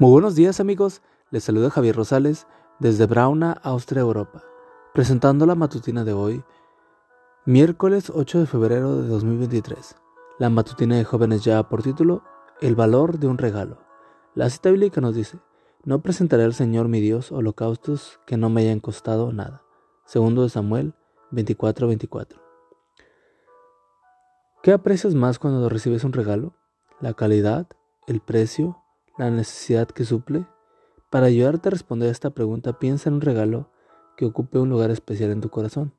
Muy buenos días amigos, les saluda Javier Rosales desde Brauna, Austria, Europa, presentando la matutina de hoy, miércoles 8 de febrero de 2023. La matutina de jóvenes ya por título, El valor de un regalo. La cita bíblica nos dice, no presentaré al Señor mi Dios holocaustos que no me hayan costado nada. Segundo de Samuel 24:24. ¿Qué aprecias más cuando recibes un regalo? ¿La calidad? ¿El precio? La necesidad que suple? Para ayudarte a responder a esta pregunta, piensa en un regalo que ocupe un lugar especial en tu corazón.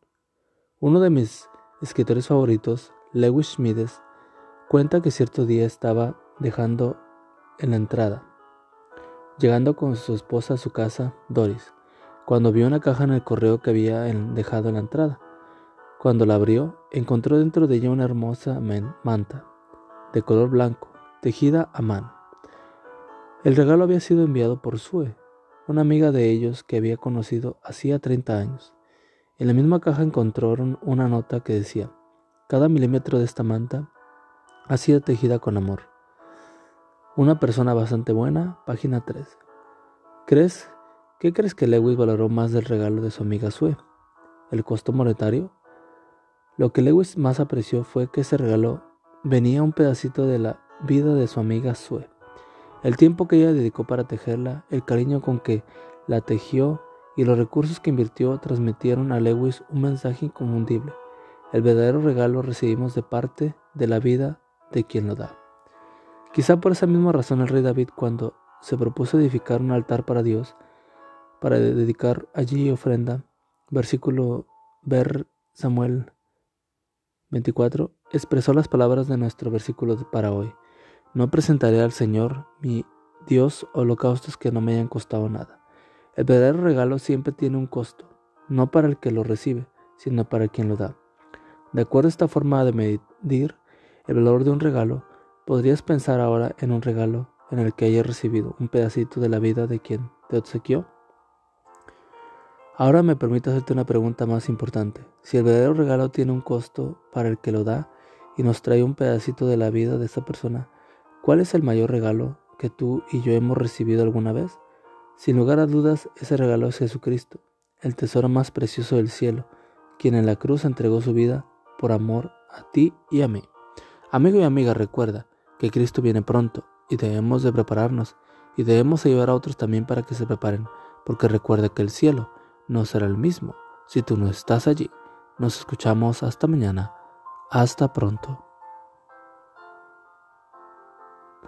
Uno de mis escritores favoritos, Lewis Schmides, cuenta que cierto día estaba dejando en la entrada, llegando con su esposa a su casa, Doris, cuando vio una caja en el correo que había dejado en la entrada. Cuando la abrió, encontró dentro de ella una hermosa manta, de color blanco, tejida a mano. El regalo había sido enviado por Sue, una amiga de ellos que había conocido hacía 30 años. En la misma caja encontraron una nota que decía, cada milímetro de esta manta ha sido tejida con amor. Una persona bastante buena, página 3. ¿Crees? ¿Qué crees que Lewis valoró más del regalo de su amiga Sue? ¿El costo monetario? Lo que Lewis más apreció fue que ese regalo venía un pedacito de la vida de su amiga Sue. El tiempo que ella dedicó para tejerla, el cariño con que la tejió y los recursos que invirtió transmitieron a Lewis un mensaje inconfundible. El verdadero regalo recibimos de parte de la vida de quien lo da. Quizá por esa misma razón el rey David cuando se propuso edificar un altar para Dios, para dedicar allí ofrenda, versículo ver Samuel 24, expresó las palabras de nuestro versículo para hoy. No presentaré al Señor mi Dios holocaustos que no me hayan costado nada. El verdadero regalo siempre tiene un costo, no para el que lo recibe, sino para quien lo da. De acuerdo a esta forma de medir el valor de un regalo, podrías pensar ahora en un regalo en el que hayas recibido un pedacito de la vida de quien te obsequió. Ahora me permite hacerte una pregunta más importante. Si el verdadero regalo tiene un costo para el que lo da y nos trae un pedacito de la vida de esa persona, ¿Cuál es el mayor regalo que tú y yo hemos recibido alguna vez? Sin lugar a dudas, ese regalo es Jesucristo, el tesoro más precioso del cielo, quien en la cruz entregó su vida por amor a ti y a mí. Amigo y amiga, recuerda que Cristo viene pronto y debemos de prepararnos y debemos ayudar a otros también para que se preparen, porque recuerda que el cielo no será el mismo si tú no estás allí. Nos escuchamos hasta mañana. Hasta pronto.